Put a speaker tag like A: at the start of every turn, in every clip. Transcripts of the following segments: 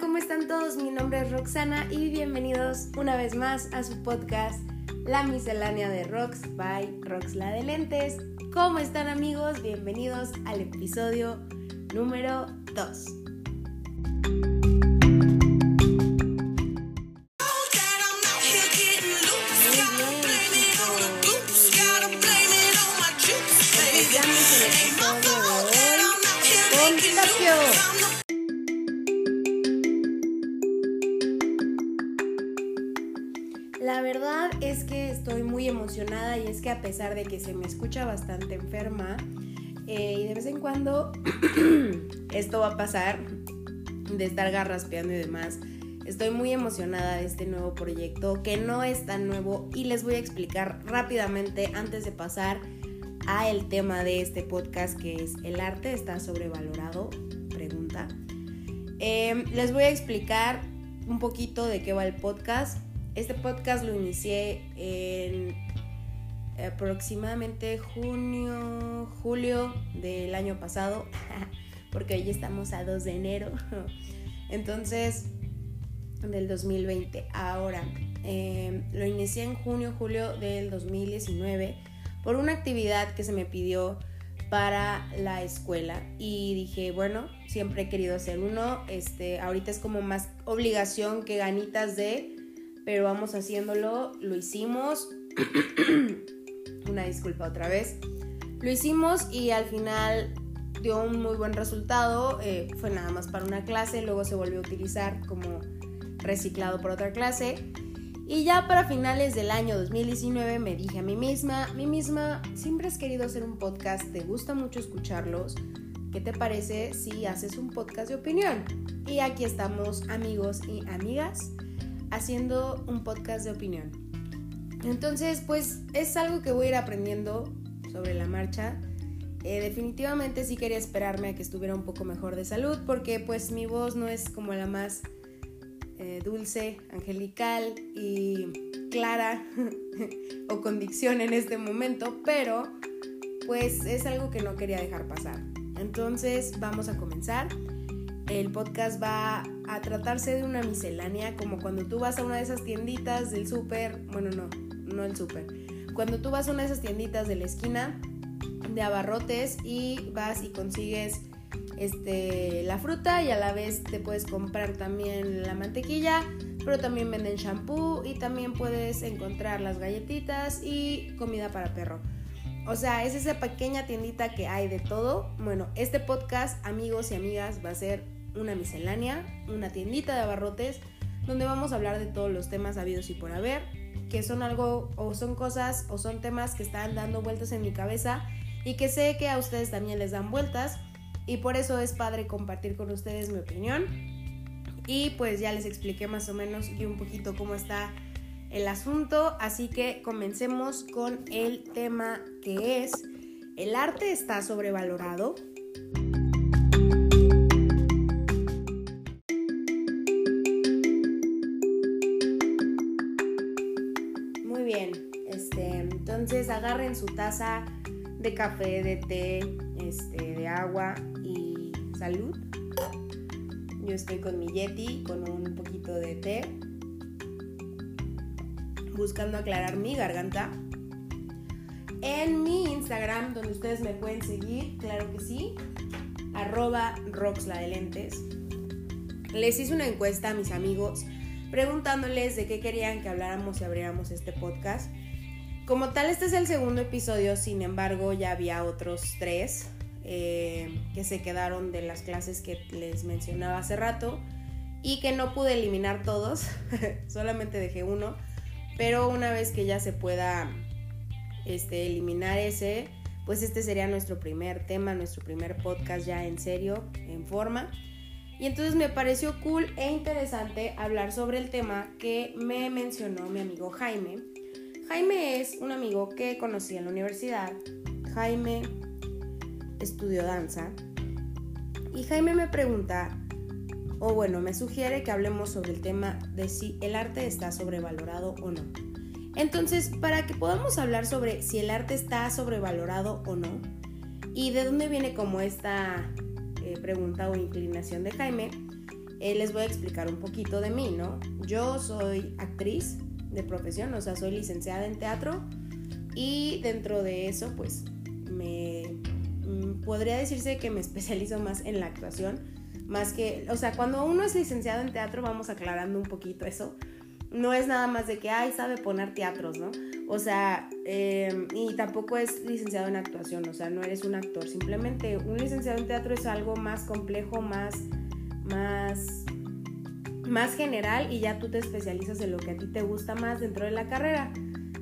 A: ¿cómo están todos? Mi nombre es Roxana y bienvenidos una vez más a su podcast La miscelánea de Rox by Rox la de lentes. ¿Cómo están amigos? Bienvenidos al episodio número 2. A pesar de que se me escucha bastante enferma eh, y de vez en cuando esto va a pasar de estar garraspeando y demás, estoy muy emocionada de este nuevo proyecto que no es tan nuevo y les voy a explicar rápidamente antes de pasar a el tema de este podcast que es el arte está sobrevalorado pregunta. Eh, les voy a explicar un poquito de qué va el podcast. Este podcast lo inicié en aproximadamente junio, julio del año pasado, porque hoy estamos a 2 de enero. Entonces, del 2020. Ahora, em, lo inicié en junio, julio del 2019 por una actividad que se me pidió para la escuela y dije, bueno, siempre he querido hacer uno, este, ahorita es como más obligación que ganitas de pero vamos haciéndolo, lo hicimos. Una disculpa otra vez. Lo hicimos y al final dio un muy buen resultado. Eh, fue nada más para una clase, luego se volvió a utilizar como reciclado por otra clase. Y ya para finales del año 2019 me dije a mí misma, mí misma, siempre has querido hacer un podcast, te gusta mucho escucharlos. ¿Qué te parece si haces un podcast de opinión? Y aquí estamos amigos y amigas haciendo un podcast de opinión. Entonces, pues es algo que voy a ir aprendiendo sobre la marcha. Eh, definitivamente sí quería esperarme a que estuviera un poco mejor de salud porque pues mi voz no es como la más eh, dulce, angelical y clara o con dicción en este momento, pero pues es algo que no quería dejar pasar. Entonces vamos a comenzar. El podcast va a tratarse de una miscelánea, como cuando tú vas a una de esas tienditas del súper, bueno, no, no el súper, cuando tú vas a una de esas tienditas de la esquina de abarrotes y vas y consigues este, la fruta y a la vez te puedes comprar también la mantequilla, pero también venden shampoo y también puedes encontrar las galletitas y comida para perro. O sea, es esa pequeña tiendita que hay de todo. Bueno, este podcast, amigos y amigas, va a ser una miscelánea, una tiendita de abarrotes, donde vamos a hablar de todos los temas habidos y por haber, que son algo o son cosas o son temas que están dando vueltas en mi cabeza y que sé que a ustedes también les dan vueltas y por eso es padre compartir con ustedes mi opinión. Y pues ya les expliqué más o menos y un poquito cómo está el asunto, así que comencemos con el tema que es ¿el arte está sobrevalorado? Agarren su taza de café, de té, este, de agua y salud. Yo estoy con mi Yeti, con un poquito de té, buscando aclarar mi garganta. En mi Instagram, donde ustedes me pueden seguir, claro que sí, arroba roxla de lentes. Les hice una encuesta a mis amigos preguntándoles de qué querían que habláramos y abriéramos este podcast. Como tal, este es el segundo episodio, sin embargo, ya había otros tres eh, que se quedaron de las clases que les mencionaba hace rato y que no pude eliminar todos, solamente dejé uno, pero una vez que ya se pueda este, eliminar ese, pues este sería nuestro primer tema, nuestro primer podcast ya en serio, en forma. Y entonces me pareció cool e interesante hablar sobre el tema que me mencionó mi amigo Jaime Jaime es un amigo que conocí en la universidad. Jaime estudió danza. Y Jaime me pregunta, o bueno, me sugiere que hablemos sobre el tema de si el arte está sobrevalorado o no. Entonces, para que podamos hablar sobre si el arte está sobrevalorado o no, y de dónde viene como esta eh, pregunta o inclinación de Jaime, eh, les voy a explicar un poquito de mí, ¿no? Yo soy actriz de profesión, o sea, soy licenciada en teatro y dentro de eso, pues, me mm, podría decirse que me especializo más en la actuación, más que, o sea, cuando uno es licenciado en teatro, vamos aclarando un poquito eso, no es nada más de que, ay, sabe poner teatros, ¿no? O sea, em, y tampoco es licenciado en actuación, o sea, no eres un actor, simplemente un licenciado en teatro es algo más complejo, más, más, más general y ya tú te especializas en lo que a ti te gusta más dentro de la carrera.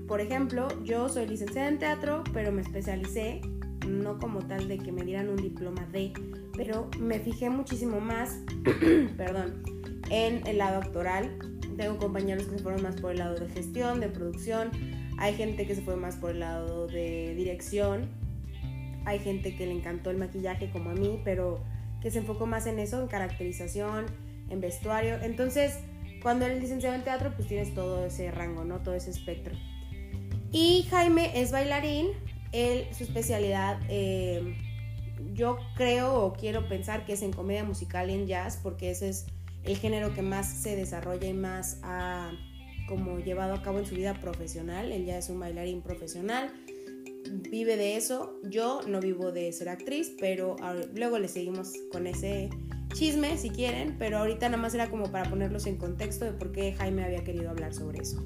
A: Por ejemplo, yo soy licenciada en teatro, pero me especialicé, no como tal de que me dieran un diploma de, pero me fijé muchísimo más, perdón, en el lado actoral tengo compañeros que se fueron más por el lado de gestión, de producción. Hay gente que se fue más por el lado de dirección. Hay gente que le encantó el maquillaje como a mí, pero que se enfocó más en eso, en caracterización, en vestuario. Entonces, cuando eres licenciado en teatro, pues tienes todo ese rango, ¿no? Todo ese espectro. Y Jaime es bailarín. Él, su especialidad, eh, yo creo o quiero pensar que es en comedia musical y en jazz, porque ese es el género que más se desarrolla y más ha como llevado a cabo en su vida profesional. Él ya es un bailarín profesional, vive de eso. Yo no vivo de ser actriz, pero luego le seguimos con ese chisme si quieren, pero ahorita nada más era como para ponerlos en contexto de por qué Jaime había querido hablar sobre eso.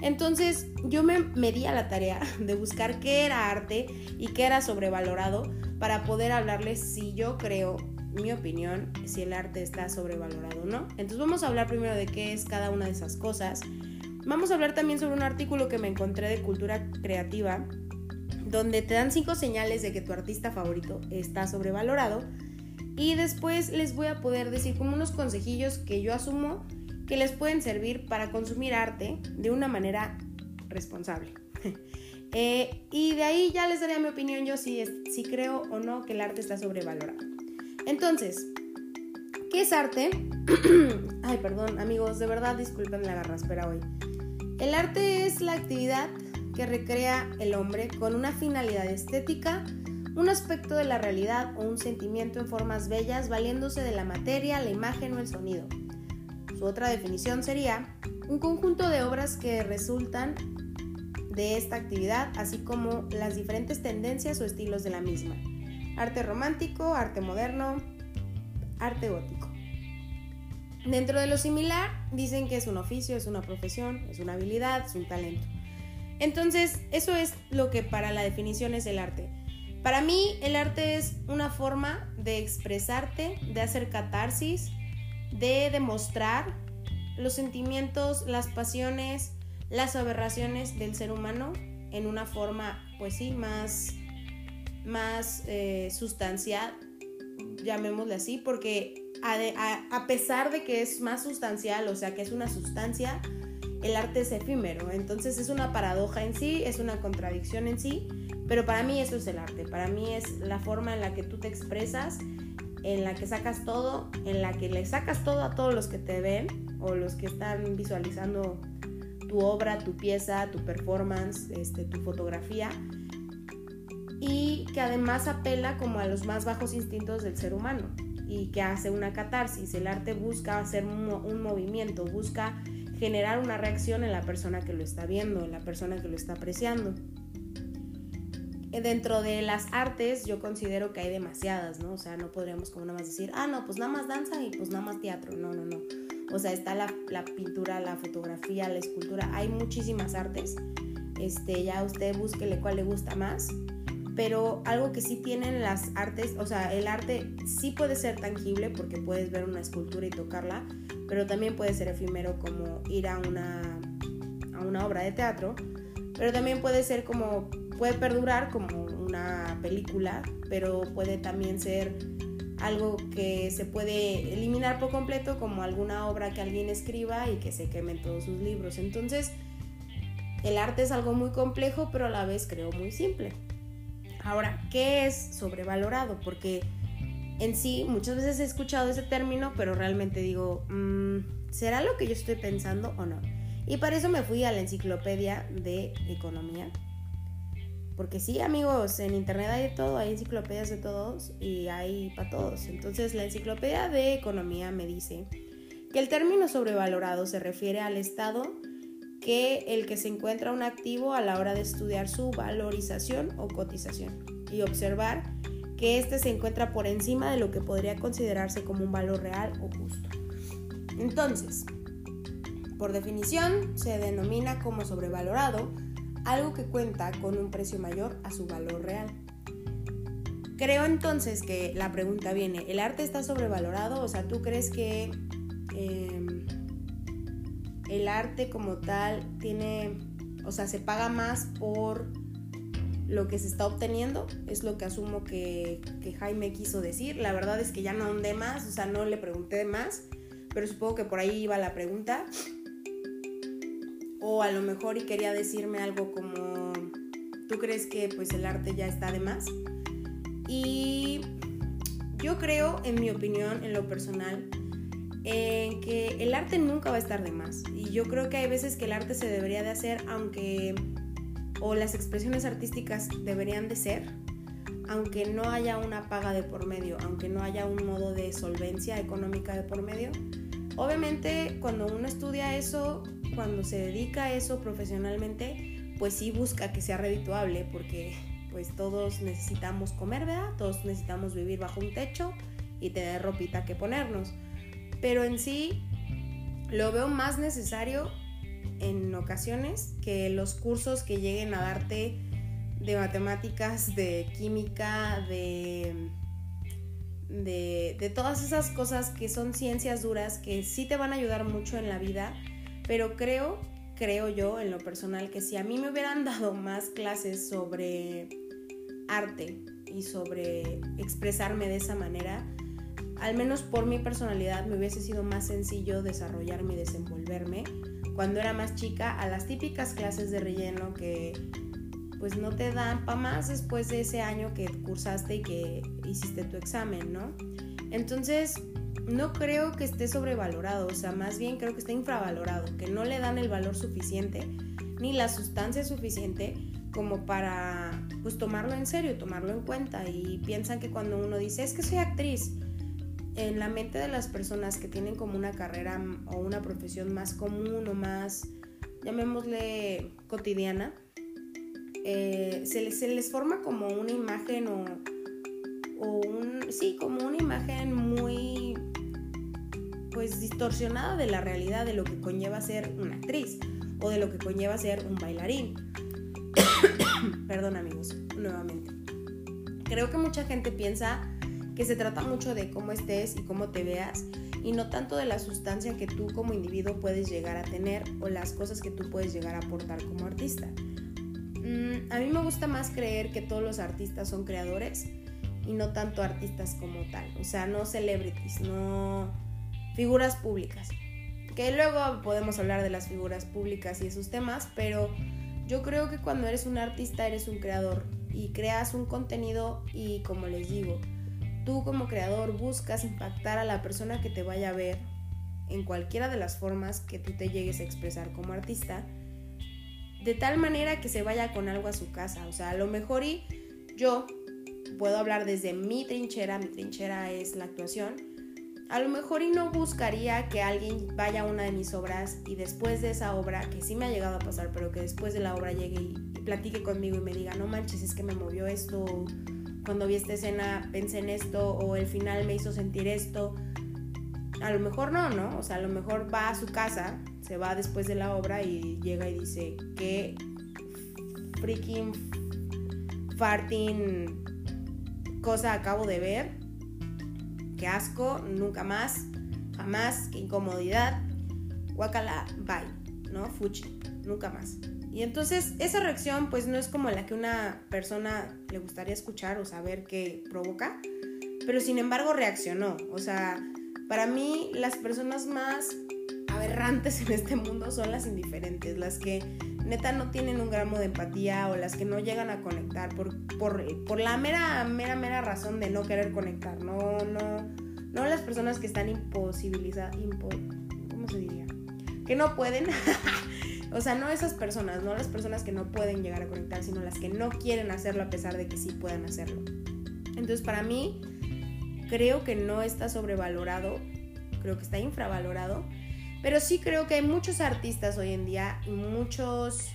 A: Entonces yo me, me di a la tarea de buscar qué era arte y qué era sobrevalorado para poder hablarles si yo creo mi opinión, si el arte está sobrevalorado o no. Entonces vamos a hablar primero de qué es cada una de esas cosas. Vamos a hablar también sobre un artículo que me encontré de cultura creativa, donde te dan cinco señales de que tu artista favorito está sobrevalorado. Y después les voy a poder decir como unos consejillos que yo asumo que les pueden servir para consumir arte de una manera responsable. Eh, y de ahí ya les daré mi opinión yo si, si creo o no que el arte está sobrevalorado. Entonces, ¿qué es arte? Ay, perdón, amigos, de verdad disculpen la garraspera hoy. El arte es la actividad que recrea el hombre con una finalidad estética, un aspecto de la realidad o un sentimiento en formas bellas valiéndose de la materia, la imagen o el sonido. Su otra definición sería un conjunto de obras que resultan de esta actividad, así como las diferentes tendencias o estilos de la misma arte romántico, arte moderno, arte gótico. Dentro de lo similar, dicen que es un oficio, es una profesión, es una habilidad, es un talento. Entonces, eso es lo que para la definición es el arte. Para mí, el arte es una forma de expresarte, de hacer catarsis, de demostrar los sentimientos, las pasiones, las aberraciones del ser humano en una forma, pues sí, más más eh, sustancial, llamémosle así, porque a, pesar de que es más sustancial, o sea, que es una sustancia, el arte es efímero. Entonces es una paradoja en sí, es una contradicción en sí, pero para mí eso es el arte. Para mí es la forma en la que tú te expresas, en la que sacas todo, en la que le sacas todo a todos los que te ven o los que están visualizando tu obra, tu pieza, tu performance, este, tu fotografía y que además apela como a los más bajos instintos del ser humano y que hace una catarsis. El arte busca hacer un, movimiento, busca generar una reacción en la persona que lo está viendo, en la persona que lo está apreciando. Eh, dentro de las artes yo considero que hay demasiadas, ¿no? O sea, no podríamos como nada más decir, ah, no, pues nada más danza y pues nada más teatro. No, no, no. O sea, está la, la pintura, la fotografía, la escultura. Hay muchísimas artes. Este, ya usted búsquele cuál le gusta más pero algo que sí tienen las artes, o sea, el arte sí puede ser tangible porque puedes ver una escultura y tocarla, pero también puede ser efímero como ir a una, a una obra de teatro, pero también puede ser como, puede perdurar como una película, pero puede también ser algo que se puede eliminar por completo como alguna obra que alguien escriba y que se quemen todos sus libros. Entonces, el arte es algo muy complejo, pero a la vez creo muy simple. Ahora, ¿qué es sobrevalorado? Porque en sí muchas veces he escuchado ese término, pero realmente digo, mm, ¿será lo que yo estoy pensando o no? Y para eso me fui a la enciclopedia de economía. Porque sí, amigos, en internet hay de todo, hay enciclopedias de todos y hay para todos. Entonces la enciclopedia de economía me dice que el término sobrevalorado se refiere al estado que el que se encuentra un activo a la hora de estudiar su valorización o cotización y observar que éste se encuentra por encima de lo que podría considerarse como un valor real o justo. Entonces, por definición, se denomina como sobrevalorado algo que cuenta con un precio mayor a su valor real. Creo entonces que la pregunta viene, ¿el arte está sobrevalorado? O sea, ¿tú crees que em, el arte como tal tiene, o sea, se paga más por lo que se está obteniendo? Es lo que asumo que, que Jaime quiso decir. La verdad es que ya no andé más, o sea, no le pregunté más, pero supongo que por ahí iba la pregunta. O a lo mejor y quería decirme algo como, ¿tú crees que pues el arte ya está de más? Y yo creo, en mi opinión, en lo personal, en que el arte nunca va a estar de más. Y yo creo que hay veces que el arte se debería de hacer, aunque, o las expresiones artísticas deberían de ser, aunque no haya una paga de por medio, aunque no haya un modo de solvencia económica de por medio. Obviamente, cuando uno estudia eso, cuando se dedica a eso profesionalmente, pues sí busca que sea redituable, porque pues todos necesitamos comer, ¿verdad? Todos necesitamos vivir bajo un techo y tener ropita que ponernos. Pero en sí lo veo más necesario en ocasiones que los cursos que lleguen a darte de matemáticas, de química, de, de, de, todas esas cosas que son ciencias duras que sí te van a ayudar mucho en la vida, pero creo, creo yo en lo personal que si a mí me hubieran dado más clases sobre arte y sobre expresarme de esa manera, al menos por mi personalidad me hubiese sido más sencillo desarrollarme y desenvolverme cuando era más chica a las típicas clases de relleno que pues no te dan para más después de ese año que cursaste y que hiciste tu examen, ¿no? Entonces, no creo que esté sobrevalorado, o sea, más bien creo que está infravalorado, que no le dan el valor suficiente ni la sustancia suficiente como para pues tomarlo en serio, tomarlo en cuenta. Y piensan que cuando uno dice es que soy actriz, en la mente de las personas que tienen como una carrera o una profesión más común o más, llamémosle cotidiana, eh, se, les, se, les, forma como una imagen o, o un, sí, como una imagen muy pues distorsionada de la realidad de lo que conlleva ser una actriz o de lo que conlleva ser un bailarín Perdón amigos, nuevamente. Creo que mucha gente piensa que se trata mucho de cómo estés y cómo te veas y no tanto de la sustancia que tú como individuo puedes llegar a tener o las cosas que tú puedes llegar a aportar como artista. Mm, a mí me gusta más creer que todos los artistas son creadores y no tanto artistas como tal, o sea, no celebrities, no figuras públicas. Que luego podemos hablar de las figuras públicas y esos temas, pero yo creo que cuando eres un artista eres un creador y creas un contenido y como les digo, tú como creador buscas impactar a la persona que te vaya a ver en cualquiera de las formas que tú te llegues a expresar como artista, de tal manera que se vaya con algo a su casa. O sea, a lo mejor y yo puedo hablar desde mi trinchera, mi trinchera es la actuación, a lo mejor y no buscaría que alguien vaya a una de mis obras y después de esa obra, que sí me ha llegado a pasar, pero que después de la obra llegue y, platique conmigo y me diga, no manches, es que me movió esto, cuando vi esta escena pensé en esto, o el final me hizo sentir esto. A lo mejor no, ¿no? O sea, a lo mejor va a su casa, se va después de la obra y llega y dice, qué freaking farting cosa acabo de ver qué asco, nunca más, jamás, qué incomodidad, guacala, bye, ¿no? Fuchi, nunca más. Y entonces esa reacción pues no es como la que una persona le gustaría escuchar o saber qué provoca, pero sin embargo reaccionó. O sea, para mí las personas más aberrantes en este mundo son las indiferentes, las que neta no tienen un gramo de empatía o las que no llegan a conectar por, por, la mera, mera, mera razón de no querer conectar. No, no, no las personas que están imposibilizadas, ¿cómo se diría? Que no pueden. o sea, no esas personas, no las personas que no pueden llegar a conectar, sino las que no quieren hacerlo a pesar de que sí puedan hacerlo. Entonces, para mí, creo que no está sobrevalorado creo que está infravalorado, pero sí creo que hay muchos artistas hoy en día y muchos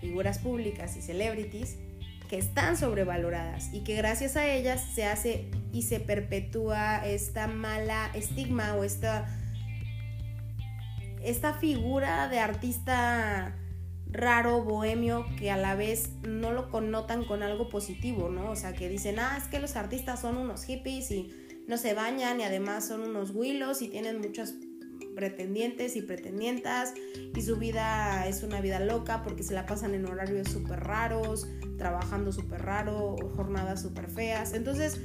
A: figuras públicas y celebrities que están sobrevaloradas y que gracias a ellas se hace y se perpetúa esta mala estigma o esta, esta figura de artista raro, bohemio, que a la vez no lo connotan con algo positivo, ¿no? O sea, que dicen, ah, es que los artistas son unos hippies y no se bañan y además son unos huilos y tienen muchos pretendientes y pretendientas y su vida es una vida loca porque se la pasan en horarios súper raros, trabajando súper raro, jornadas súper feas. Entonces,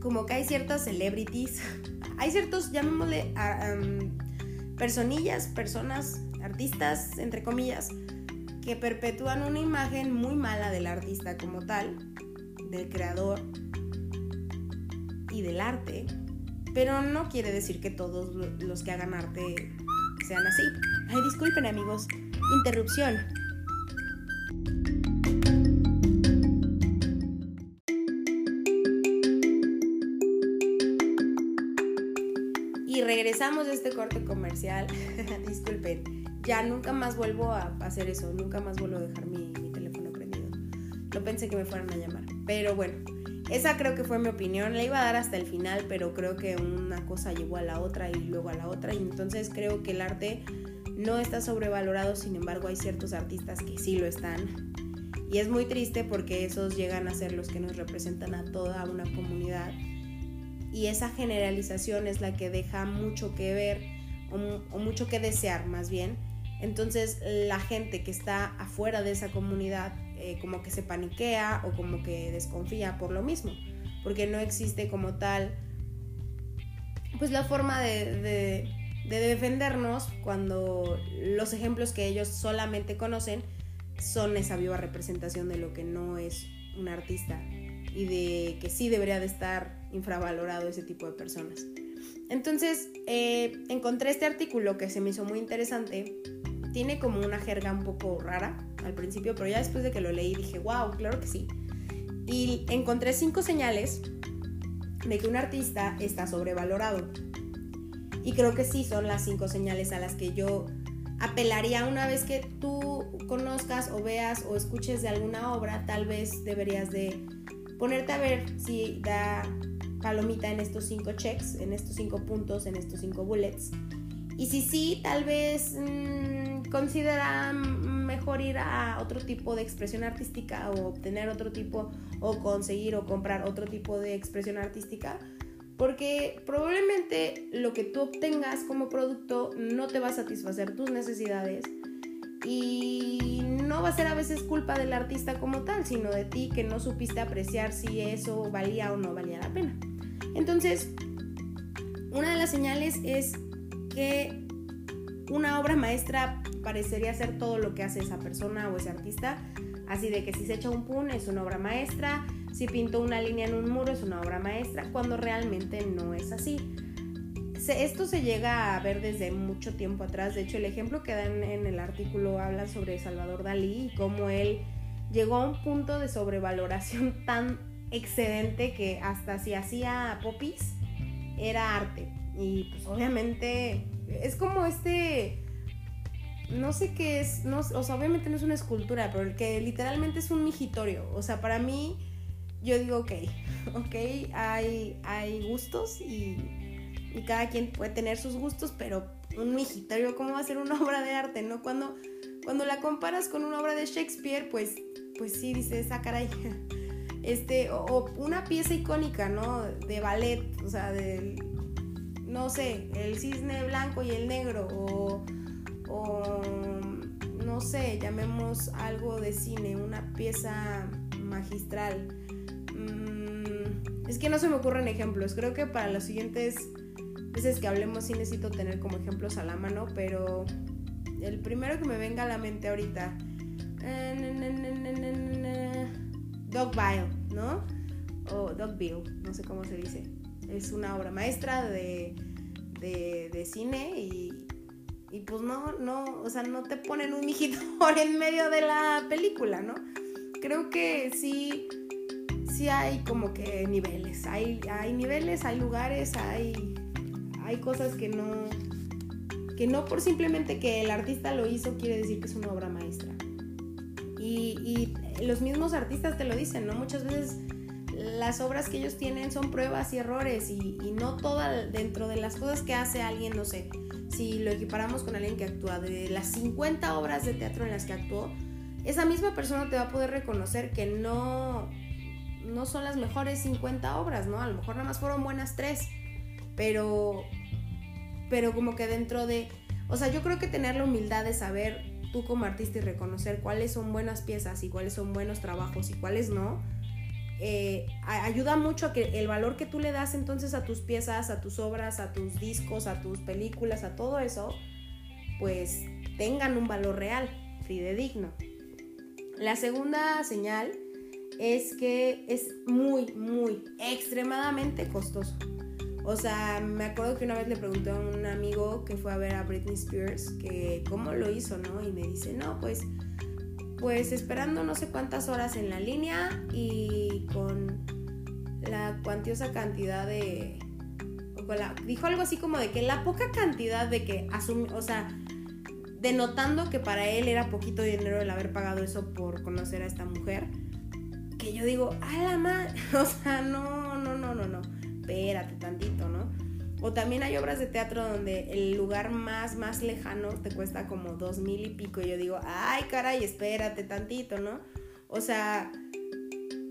A: como que hay ciertas celebrities, hay ciertos, llamémosle, personillas, personas, artistas, entre comillas, que perpetúan una imagen muy mala del artista como tal, del creador y del arte, pero no quiere decir que todos los que hagan arte sean así. Ay, disculpen amigos, interrupción. Y regresamos de este corte comercial. disculpen, ya nunca más vuelvo a hacer eso, nunca más vuelvo a dejar mi, mi teléfono prendido. No pensé que me fueran a llamar, pero bueno. Esa creo que fue mi opinión. La iba a dar hasta el final, pero creo que una cosa llevó a la otra y luego a la otra. Y entonces creo que el arte no está sobrevalorado, sin embargo hay ciertos artistas que sí lo están. Y es muy triste porque esos llegan a ser los que nos representan a toda una comunidad. Y esa generalización es la que deja mucho que ver o, mucho que desear más bien. Entonces la gente que está afuera de esa comunidad eh, como que se paniquea o como que desconfía por lo mismo, porque no existe como tal, pues la forma de, de, defendernos cuando los ejemplos que ellos solamente conocen son esa viva representación de lo que no es un artista y de que sí debería de estar infravalorado ese tipo de personas. Entonces, eh, encontré este artículo que se me hizo muy interesante. Tiene como una jerga un poco rara, al principio, pero ya después de que lo leí dije, wow, claro que sí. Y encontré cinco señales de que un artista está sobrevalorado. Y creo que sí son las cinco señales a las que yo apelaría una vez que tú conozcas o veas o escuches de alguna obra, tal vez deberías de ponerte a ver si da palomita en estos cinco checks, en estos cinco puntos, en estos cinco bullets. Y si sí, tal vez mmm, considera mejor ir a otro tipo de expresión artística o obtener otro tipo o conseguir o comprar otro tipo de expresión artística porque probablemente lo que tú obtengas como producto no te va a satisfacer tus necesidades y no va a ser a veces culpa del artista como tal, sino de ti que no supiste apreciar si eso valía o no valía la pena. Entonces, una de las señales es que una obra maestra parecería ser todo lo que hace esa persona o ese artista. Así de que si se echa un pun es una obra maestra, si pintó una línea en un muro es una obra maestra, cuando realmente no es así. Esto se llega a ver desde mucho tiempo atrás. De hecho, el ejemplo que dan en el artículo habla sobre Salvador Dalí y cómo él llegó a un punto de sobrevaloración tan excedente que hasta si hacía popis era arte. Y pues obviamente es como este no sé qué es, no, o sea, obviamente no es una escultura, pero el que literalmente es un migitorio. O sea, para mí, yo digo, ok, ok, hay, hay gustos y, y cada quien puede tener sus gustos, pero un migitorio, ¿cómo va a ser una obra de arte, no? Cuando, cuando la comparas con una obra de Shakespeare, pues, pues sí, dices, ah, caray. Este, o, o una pieza icónica, ¿no? De ballet, o sea, del, no sé, el cisne blanco y el negro, o o no sé, llamemos algo de cine, una pieza magistral. Mm, es que no se me ocurren ejemplos. Creo que para las siguientes veces que hablemos sí necesito tener como ejemplos a la mano, pero el primero que me venga a la mente ahorita. Dogville, ¿no? O Dogville, no sé cómo se dice. Es una obra maestra de, de, de cine y, y pues no, no, o sea, no te ponen un por en medio de la película, ¿no? Creo que sí, sí hay como que niveles, hay, hay niveles, hay lugares, hay hay cosas que no, que no por simplemente que el artista lo hizo quiere decir que es una obra maestra. Y, los mismos artistas te lo dicen, ¿no? Muchas veces las obras que ellos tienen son pruebas y errores y, no toda dentro de las cosas que hace alguien, no sé, si lo equiparamos con alguien que actúa, de las 50 obras de teatro en las que actuó, esa misma persona te va a poder reconocer que no, no son las mejores 50 obras, ¿no? A lo mejor nada más fueron buenas tres, pero, pero como que dentro de, o sea, yo creo que tener la humildad de saber tú como artista y reconocer cuáles son buenas piezas y cuáles son buenos trabajos y cuáles no, eh, ayuda mucho a que el valor que tú le das entonces a tus piezas, a tus obras, a tus discos, a tus películas, a todo eso, pues tengan un valor real, fidedigno. La segunda señal es que es muy, muy, extremadamente costoso. O sea, me acuerdo que una vez le pregunté a un amigo que fue a ver a Britney Spears que cómo lo hizo, ¿no? Y me dice, no, pues, pues esperando no sé cuántas horas en la línea y con la cuantiosa cantidad de... dijo algo así como de que la poca cantidad de que asume, o sea, denotando que para él era poquito dinero el haber pagado eso por conocer a esta mujer. Que yo digo, a la madre, o sea, no, no, no, no, no, espérate tantito, ¿no? O también hay obras de teatro donde el lugar más, más lejano te cuesta como dos mil y pico. Y yo digo, ay, caray, espérate tantito, ¿no? O sea,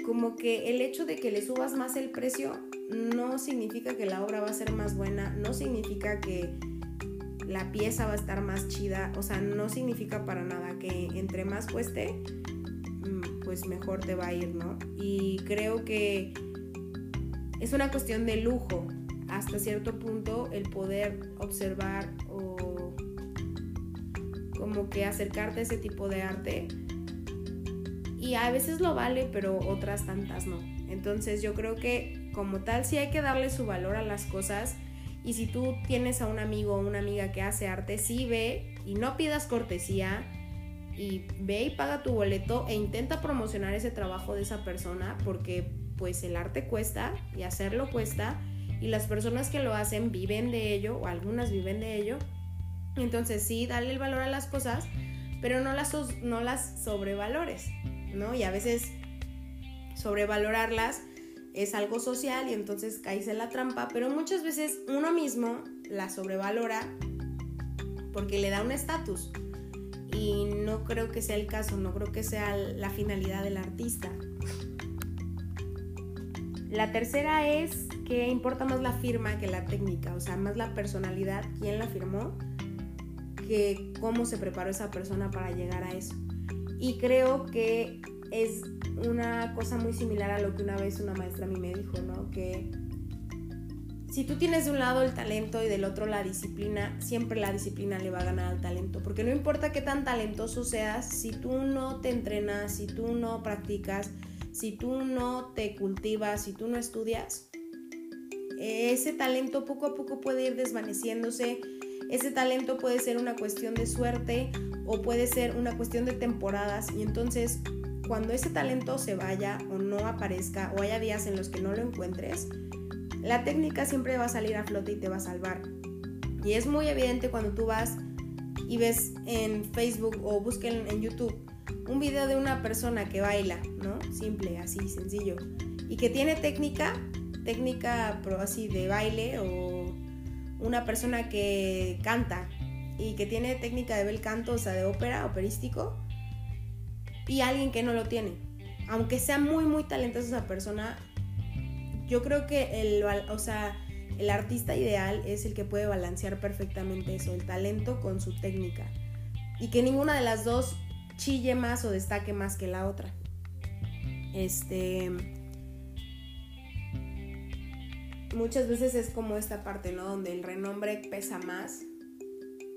A: como que el hecho de que le subas más el precio no significa que la obra va a ser más buena, no significa que la pieza va a estar más chida, o sea, no significa para nada que entre más cueste, mm, pues mejor te va a ir, ¿no? Y creo que es una cuestión de lujo, hasta cierto punto, el poder observar o como que acercarte a ese tipo de arte. Y a veces lo vale, pero otras tantas no. Entonces yo creo que como tal sí hay que darle su valor a las cosas y si tú tienes a un amigo o una amiga que hace arte, sí ve y no pidas cortesía y ve y paga tu boleto e intenta promocionar ese trabajo de esa persona porque pues el arte cuesta y hacerlo cuesta y las personas que lo hacen viven de ello o algunas viven de ello. Entonces sí, dale el valor a las cosas, pero no las, no las sobrevalores, ¿no? Y a veces sobrevalorarlas es algo social y entonces caes en la trampa, pero muchas veces uno mismo la sobrevalora porque le da un estatus y no creo que sea el caso, no creo que sea la finalidad del artista. La tercera es que importa más la firma que la técnica, o sea, más la personalidad, quién la firmó, que cómo se preparó esa persona para llegar a eso. Y creo que es una cosa muy similar a lo que una vez una maestra a mí me dijo, ¿no? Que si tú tienes de un lado el talento y del otro la disciplina, siempre la disciplina le va a ganar al talento. Porque no importa qué tan talentoso seas, si tú no te entrenas, si tú no practicas, si tú no te cultivas, si tú no estudias, ese talento poco a poco puede ir desvaneciéndose. Ese talento puede ser una cuestión de suerte o puede ser una cuestión de temporadas. Y entonces cuando ese talento se vaya o no aparezca o haya días en los que no lo encuentres, la técnica siempre va a salir a flote y te va a salvar. Y es muy evidente cuando tú vas y ves en Facebook o busquen en YouTube un video de una persona que baila, ¿no? Simple, así, sencillo. Y que tiene técnica, técnica pero así de baile o una persona que canta y que tiene técnica de bel canto, o sea, de ópera, operístico y alguien que no lo tiene. Aunque sea muy, muy talentosa esa persona, yo creo que el, o sea, el artista ideal es el que puede balancear perfectamente eso, el talento con su técnica. Y que ninguna de las dos chille más o destaque más que la otra. Este. Muchas veces es como esta parte, ¿no? Donde el renombre pesa más.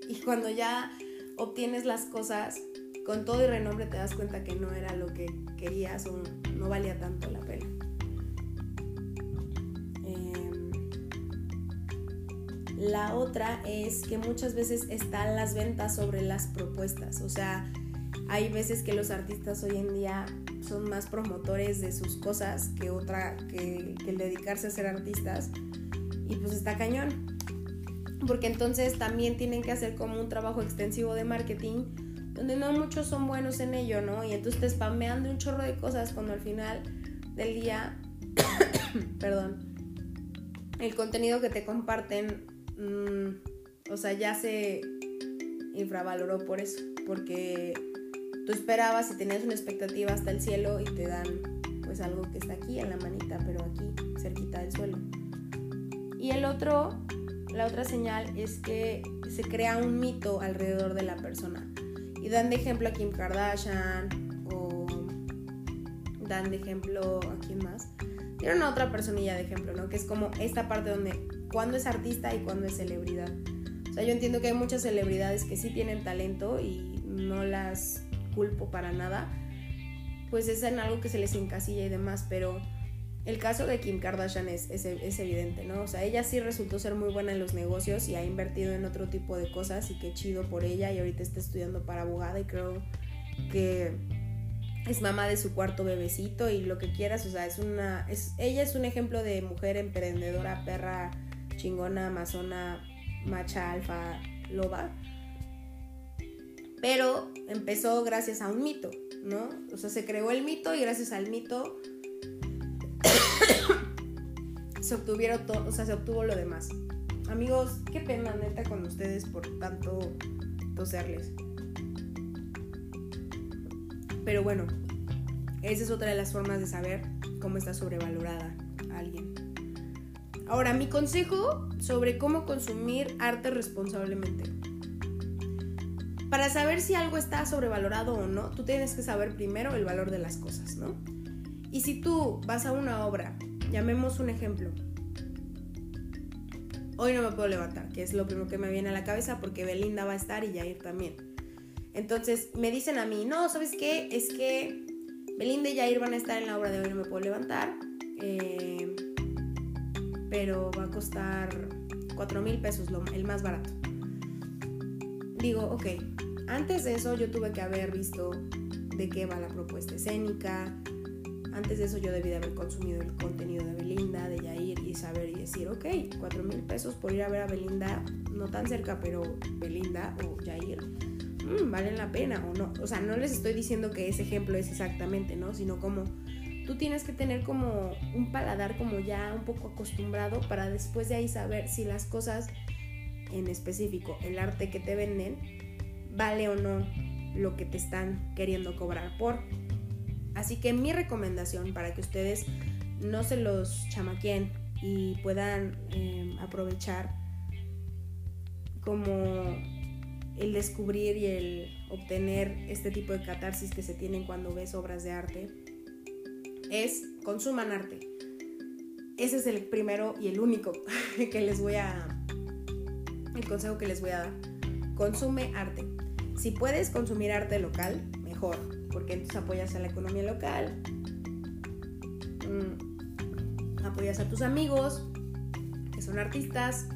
A: Y cuando ya obtienes las cosas, con todo y renombre te das cuenta que no era lo que querías o no valía tanto la pena. Em, la otra es que muchas veces están las ventas sobre las propuestas. O sea, hay veces que los artistas hoy en día son más promotores de sus cosas que otra que, el dedicarse a ser artistas. Y pues está cañón. porque entonces también tienen que hacer como un trabajo extensivo de marketing donde no muchos son buenos en ello, ¿no? Y entonces te spamean de un chorro de cosas cuando al final del día, perdón, el contenido que te comparten, mm, o sea, ya se infravaloró por eso, porque tú esperabas y tenías una expectativa hasta el cielo y te dan pues algo que está aquí en la manita, pero aquí, cerquita del suelo. Y el otro, la otra señal es que se crea un mito alrededor de la persona. Y dan de ejemplo a Kim Kardashian o dan de ejemplo a quién más. Tienen una otra personilla de ejemplo, ¿no? Que es como esta parte donde cuando es artista y cuando es celebridad. O sea, yo entiendo que hay muchas celebridades que sí tienen talento y no las culpo para nada. Pues es en algo que se les encasilla y demás, pero el caso de Kim Kardashian es, es, evidente, ¿no? O sea, ella sí resultó ser muy buena en los negocios y ha invertido en otro tipo de cosas y qué chido por ella y ahorita está estudiando para abogada y creo que es mamá de su cuarto bebecito y lo que quieras, o sea, es una, es, ella es un ejemplo de mujer emprendedora, perra, chingona, amazona, macha, alfa, loba, pero empezó gracias a un mito, ¿no? O sea, se creó el mito y gracias al mito se obtuvieron todo, o sea, se obtuvo lo demás. Amigos, qué pena neta con ustedes por tanto toserles. Pero bueno, esa es otra de las formas de saber cómo está sobrevalorada alguien. Ahora, mi consejo sobre cómo consumir arte responsablemente. Para saber si algo está sobrevalorado o no, tú tienes que saber primero el valor de las cosas, ¿no? Y si tú vas a una obra Llamemos un ejemplo. Hoy no me puedo levantar, que es lo primero que me viene a la cabeza porque Belinda va a estar y Jair también. Entonces me dicen a mí, no, ¿sabes qué? Es que Belinda y Jair van a estar en la obra de hoy, no me puedo levantar. Eh, pero va a costar 4 mil pesos, el más barato. Digo, ok, antes de eso yo tuve que haber visto de qué va la propuesta escénica, antes de eso yo debí de haber consumido el contenido de Belinda, de Yair y saber y decir, ok, 4 mil pesos por ir a ver a Belinda, no tan cerca, pero Belinda o Yair, mmm, valen la pena o no. O sea, no les estoy diciendo que ese ejemplo es exactamente, ¿no? Sino como tú tienes que tener como un paladar como ya un poco acostumbrado para después de ahí saber si las cosas en específico, el arte que te venden, vale o no lo que te están queriendo cobrar por. Así que mi recomendación para que ustedes no se los chamaqueen y puedan em, aprovechar como el descubrir y el obtener este tipo de catarsis que se tienen cuando ves obras de arte es consuman arte. Ese es el primero y el único que les voy a el consejo que les voy a dar. Consume arte. Si puedes consumir arte local, mejor porque entonces apoyas a la economía local, mm, apoyas a tus amigos que son artistas,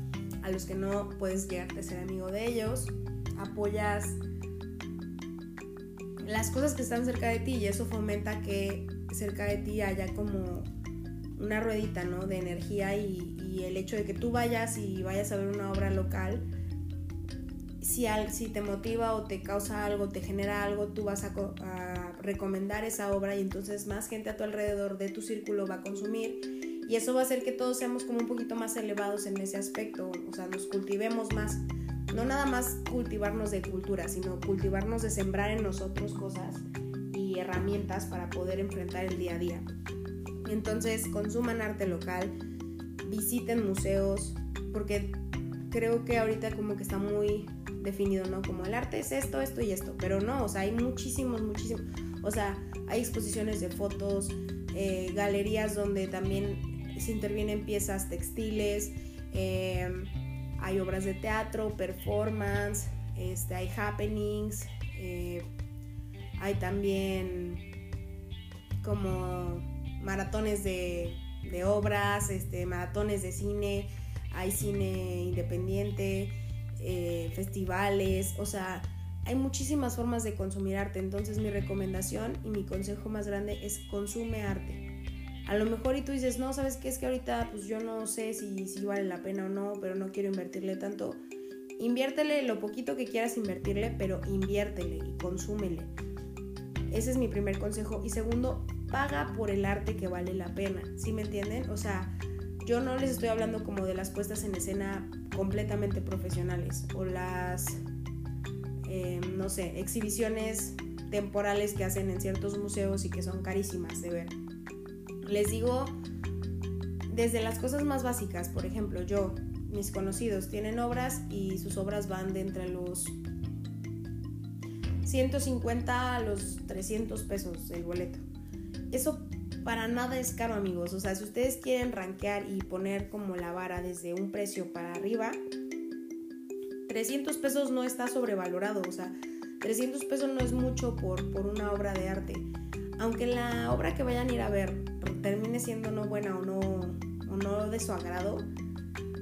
A: a los que no puedes llegar a ser amigo de ellos, apoyas las cosas que están cerca de ti y eso fomenta que cerca de ti haya como una ruedita ¿no? de energía y, el hecho de que tú vayas y vayas a ver una obra local si, si te motiva o te causa algo, te genera algo, tú vas a, recomendar esa obra y entonces más gente a tu alrededor de tu círculo va a consumir y eso va a hacer que todos seamos como un poquito más elevados en ese aspecto, o sea, nos cultivemos más, no nada más cultivarnos de cultura, sino cultivarnos de sembrar en nosotros cosas y herramientas para poder enfrentar el día a día. Entonces, consuman arte local, visiten museos, porque creo que ahorita como que está muy definido, ¿no? Como el arte es esto, esto y esto, pero no, o sea, hay muchísimos, muchísimos, o sea, hay exposiciones de fotos, eh, galerías donde también se intervienen piezas textiles, em, hay obras de teatro, performance, este, hay happenings, eh, hay también como maratones de, obras, este, maratones de cine, hay cine independiente, eh, festivales, o sea, hay muchísimas formas de consumir arte, entonces mi recomendación y mi consejo más grande es consume arte. A lo mejor y tú dices, no, ¿sabes qué? Es que ahorita pues yo no sé si, si vale la pena o no, pero no quiero invertirle tanto. Inviértele lo poquito que quieras invertirle, pero inviértele y consúmele. Ese es mi primer consejo. Y segundo, paga por el arte que vale la pena. ¿Sí me entienden? O sea, yo no les estoy hablando como de las puestas en escena completamente profesionales o las, eh, no sé, exhibiciones temporales que hacen en ciertos museos y que son carísimas de ver. Les digo, desde las cosas más básicas, por ejemplo, yo, mis conocidos tienen obras y sus obras van de entre los 150 a los 300 pesos el boleto. Eso para nada es caro, amigos. O sea, si ustedes quieren rankear y poner como la vara desde un precio para arriba, 300 pesos no está sobrevalorado. O sea, 300 pesos no es mucho por, por una obra de arte. Aunque la obra que vayan a ir a ver termine siendo no buena o no, o no de su agrado,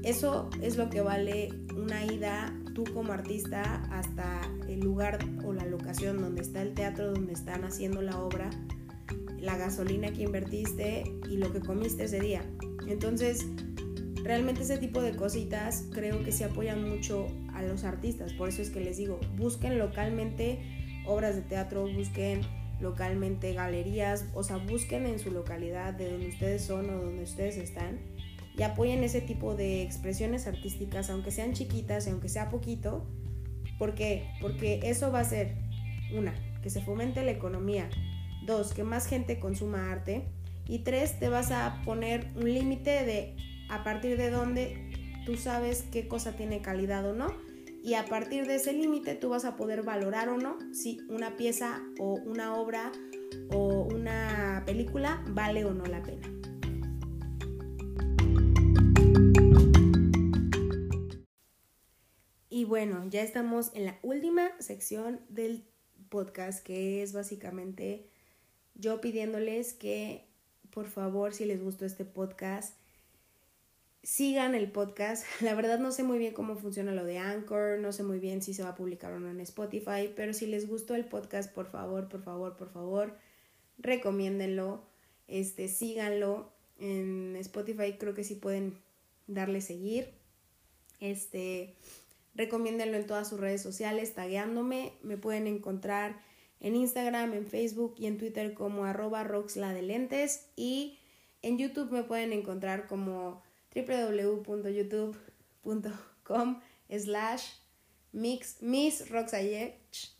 A: eso es lo que vale una ida tú como artista hasta el lugar o la locación donde está el teatro, donde están haciendo la obra la gasolina que invertiste y lo que comiste ese día. Entonces, realmente ese tipo de cositas creo que se apoyan mucho a los artistas. Por eso es que les digo, busquen localmente obras de teatro, busquen localmente galerías, o sea, busquen en su localidad de donde ustedes son o donde ustedes están y apoyen ese tipo de expresiones artísticas, aunque sean chiquitas aunque sea poquito. ¿Por qué? Porque eso va a ser, una, que se fomente la economía, Dos, que más gente consuma arte. Y tres, te vas a poner un límite de a partir de dónde tú sabes qué cosa tiene calidad o no. Y a partir de ese límite tú vas a poder valorar o no si una pieza o una obra o una película vale o no la pena. Y bueno, ya estamos en la última sección del podcast que es básicamente yo pidiéndoles que por favor, si les gustó este podcast, sigan el podcast. La verdad no sé muy bien cómo funciona lo de Anchor, no sé muy bien si se va a publicar o no en Spotify, pero si les gustó el podcast, por favor, por favor, por favor, recomiéndenlo, este, síganlo. En Spotify creo que sí pueden darle seguir. Este, recomiéndenlo en todas sus redes sociales, tagueándome. Me pueden encontrar en Instagram, en Facebook y en Twitter como arroba roxladelentes y en YouTube me pueden encontrar como www.youtube.com slash mix miss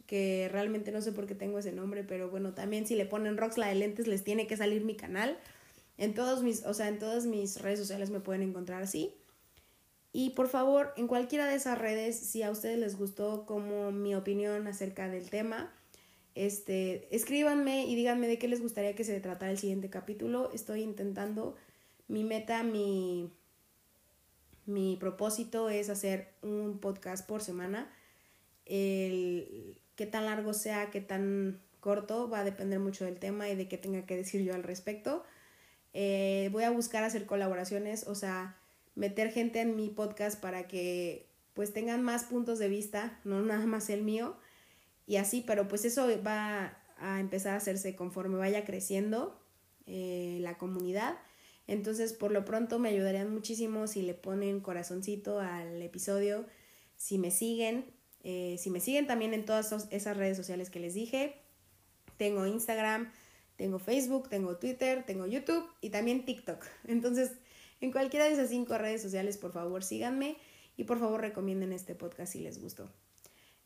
A: que realmente no sé por qué tengo ese nombre, pero bueno, también si le ponen Rox les tiene que salir mi canal. En todos mis, o sea, en todas mis redes sociales me pueden encontrar así. Y por favor, en cualquiera de esas redes, si a ustedes les gustó como mi opinión acerca del tema, este, escríbanme y díganme de qué les gustaría que se tratara el siguiente capítulo. Estoy intentando, mi meta, mi, mi propósito es hacer un podcast por semana. El, qué tan largo sea, qué tan corto, va a depender mucho del tema y de qué tenga que decir yo al respecto. Eh, voy a buscar hacer colaboraciones, o sea, meter gente en mi podcast para que pues tengan más puntos de vista, no nada más el mío y así, pero pues eso va a empezar a hacerse conforme vaya creciendo eh, la comunidad. Entonces, por lo pronto me ayudarían muchísimo si le ponen corazoncito al episodio, si me siguen, eh, si me siguen también en todas esas redes sociales que les dije. Tengo Instagram, tengo Facebook, tengo Twitter, tengo YouTube y también TikTok. Entonces, en cualquiera de esas cinco redes sociales, por favor, síganme y por favor recomienden este podcast si les gustó.